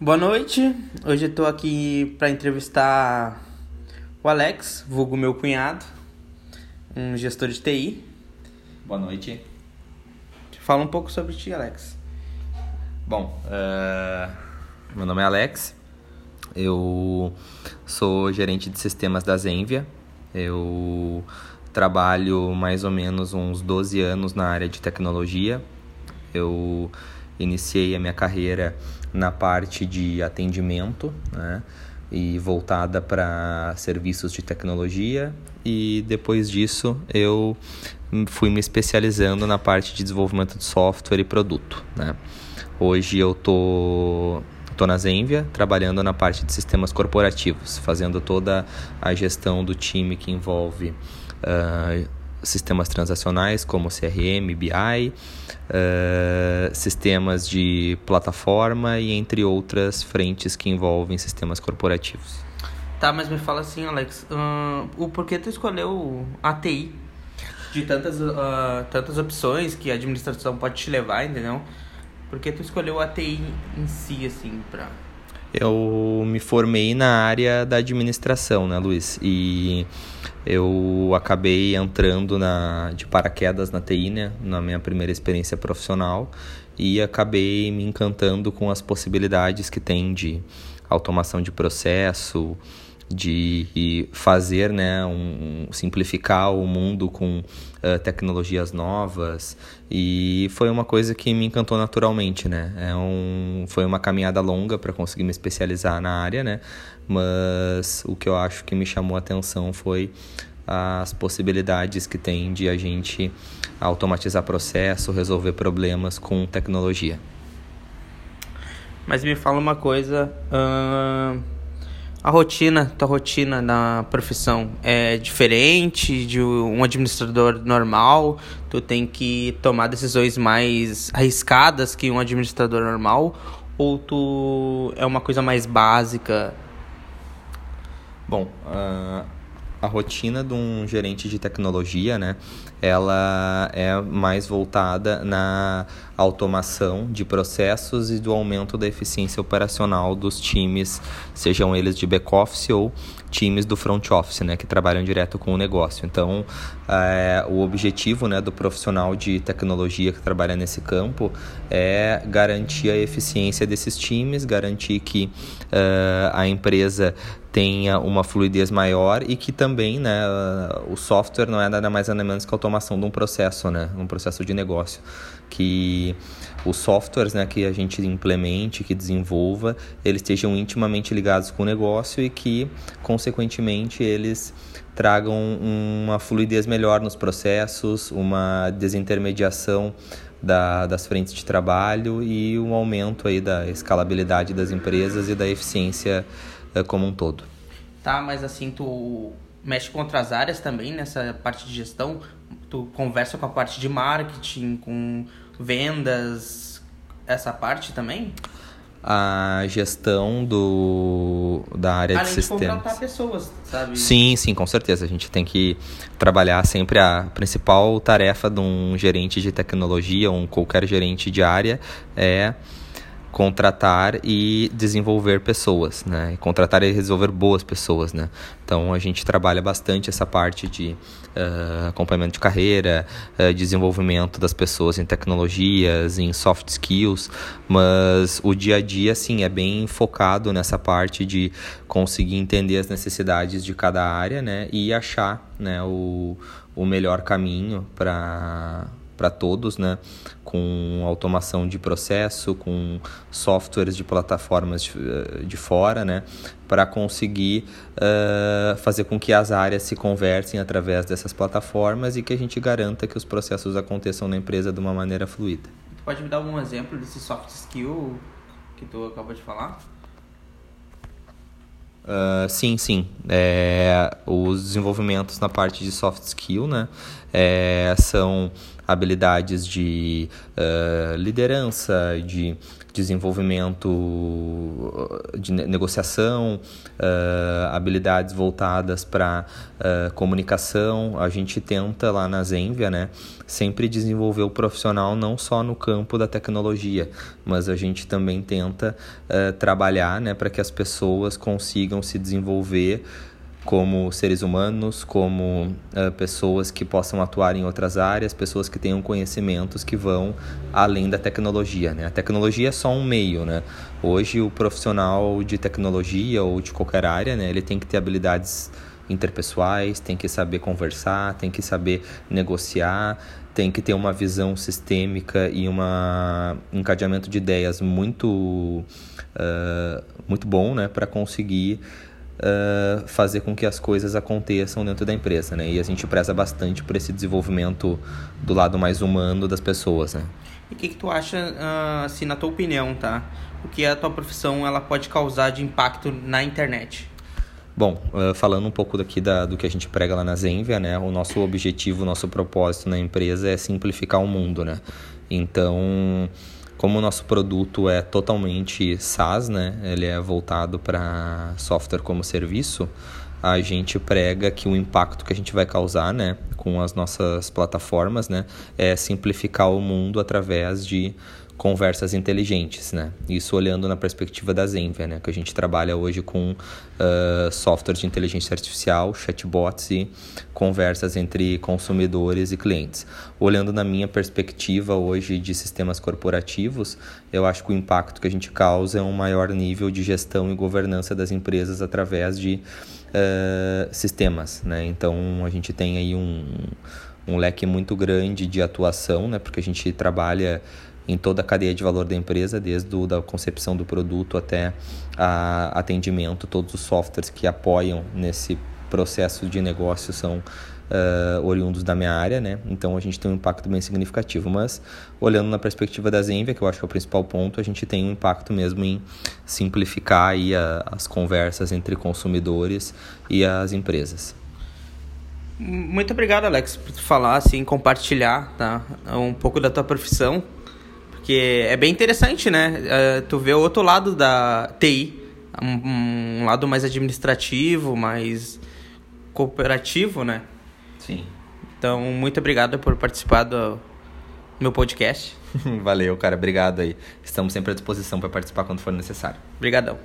Boa noite. Hoje eu tô aqui para entrevistar o Alex, vulgo meu cunhado, um gestor de TI. Boa noite. Fala um pouco sobre ti, Alex. Bom, uh, meu nome é Alex. Eu sou gerente de sistemas da Zenvia. Eu trabalho mais ou menos uns 12 anos na área de tecnologia. Eu iniciei a minha carreira na parte de atendimento, né? E voltada para serviços de tecnologia, e depois disso eu fui me especializando na parte de desenvolvimento de software e produto. Né? Hoje eu tô, tô na Zenvia, trabalhando na parte de sistemas corporativos, fazendo toda a gestão do time que envolve uh, sistemas transacionais como CRM, BI, uh, sistemas de plataforma e entre outras frentes que envolvem sistemas corporativos. Tá, mas me fala assim, Alex, uh, o porquê tu escolheu a TI? De tantas, uh, tantas opções que a administração pode te levar, entendeu? Por que tu escolheu a TI em si, assim, pra... Eu me formei na área da administração, né, Luiz? E eu acabei entrando na, de paraquedas na TI, né, na minha primeira experiência profissional, e acabei me encantando com as possibilidades que tem de automação de processo, de fazer, né, um, simplificar o mundo com uh, tecnologias novas e foi uma coisa que me encantou naturalmente, né? É um, foi uma caminhada longa para conseguir me especializar na área, né? Mas o que eu acho que me chamou a atenção foi as possibilidades que tem de a gente automatizar processo, resolver problemas com tecnologia. Mas me fala uma coisa. Uh a rotina, tua rotina na profissão é diferente de um administrador normal? Tu tem que tomar decisões mais arriscadas que um administrador normal? Ou tu é uma coisa mais básica? Bom, uh, a rotina de um gerente de tecnologia, né? Ela é mais voltada na automação de processos e do aumento da eficiência operacional dos times, sejam eles de back-office ou times do front office, né, que trabalham direto com o negócio. Então, é, o objetivo né, do profissional de tecnologia que trabalha nesse campo é garantir a eficiência desses times, garantir que uh, a empresa tenha uma fluidez maior e que também né, o software não é nada mais nada menos que a automação de um processo, né, um processo de negócio. Que os softwares né, que a gente implemente, que desenvolva, eles estejam intimamente ligados com o negócio e que, consequentemente, eles tragam uma fluidez melhor nos processos, uma desintermediação da, das frentes de trabalho e um aumento aí da escalabilidade das empresas e da eficiência como um todo. Tá, mas assim, tu mexe com outras áreas também nessa parte de gestão? Tu conversa com a parte de marketing, com vendas, essa parte também? a gestão do, da área Além de sistemas. De contratar pessoas, sabe? Sim, sim, com certeza. A gente tem que trabalhar sempre a principal tarefa de um gerente de tecnologia, um qualquer gerente de área é contratar e desenvolver pessoas, né? contratar e resolver boas pessoas, né? Então a gente trabalha bastante essa parte de uh, acompanhamento de carreira, uh, desenvolvimento das pessoas em tecnologias, em soft skills, mas o dia a dia, sim, é bem focado nessa parte de conseguir entender as necessidades de cada área, né? E achar, né, o, o melhor caminho para para todos, né? com automação de processo, com softwares de plataformas de, eh, de fora, né? para conseguir uh, fazer com que as áreas se conversem através dessas plataformas e que a gente garanta que os processos aconteçam na empresa de uma maneira fluida. Pode me dar algum exemplo desse soft skill que tu acabou de falar? Uh, sim, sim. É, os desenvolvimentos na parte de soft skill né, é, são habilidades de uh, liderança, de desenvolvimento de negociação, uh, habilidades voltadas para uh, comunicação. A gente tenta lá na Zenvia, né, sempre desenvolver o profissional não só no campo da tecnologia, mas a gente também tenta uh, trabalhar, né, para que as pessoas consigam se desenvolver como seres humanos, como uh, pessoas que possam atuar em outras áreas, pessoas que tenham conhecimentos que vão além da tecnologia. Né? A tecnologia é só um meio. Né? Hoje, o profissional de tecnologia ou de qualquer área, né, ele tem que ter habilidades interpessoais, tem que saber conversar, tem que saber negociar, tem que ter uma visão sistêmica e uma, um encadeamento de ideias muito, uh, muito bom né, para conseguir uh, fazer com que as coisas aconteçam dentro da empresa, né? E a gente preza bastante por esse desenvolvimento do lado mais humano das pessoas, né? E o que, que tu acha, uh, assim, na tua opinião, tá? O que a tua profissão ela pode causar de impacto na internet? Bom, falando um pouco daqui da, do que a gente prega lá na Zenvia, né? O nosso objetivo, o nosso propósito na empresa é simplificar o mundo, né? Então, como o nosso produto é totalmente SaaS, né? Ele é voltado para software como serviço, a gente prega que o impacto que a gente vai causar, né, com as nossas plataformas, né, é simplificar o mundo através de conversas inteligentes, né? Isso olhando na perspectiva da Zenvia, né? Que a gente trabalha hoje com uh, software de inteligência artificial, chatbots e conversas entre consumidores e clientes. Olhando na minha perspectiva hoje de sistemas corporativos, eu acho que o impacto que a gente causa é um maior nível de gestão e governança das empresas através de uh, sistemas, né? Então a gente tem aí um, um leque muito grande de atuação, né? Porque a gente trabalha em toda a cadeia de valor da empresa, desde a da concepção do produto até a atendimento, todos os softwares que apoiam nesse processo de negócio são uh, oriundos da minha área, né? Então a gente tem um impacto bem significativo. Mas olhando na perspectiva da Zenvia, que eu acho que é o principal ponto, a gente tem um impacto mesmo em simplificar aí a, as conversas entre consumidores e as empresas. Muito obrigado, Alex, por falar assim, compartilhar, tá? Um pouco da tua profissão porque é bem interessante, né? Uh, tu vê o outro lado da TI, um, um, lado mais administrativo, mais cooperativo, né? Sim. Então, muito obrigado por participar do meu podcast. Valeu, cara. Obrigado aí. Estamos sempre à disposição para participar quando for necessário. Obrigadão.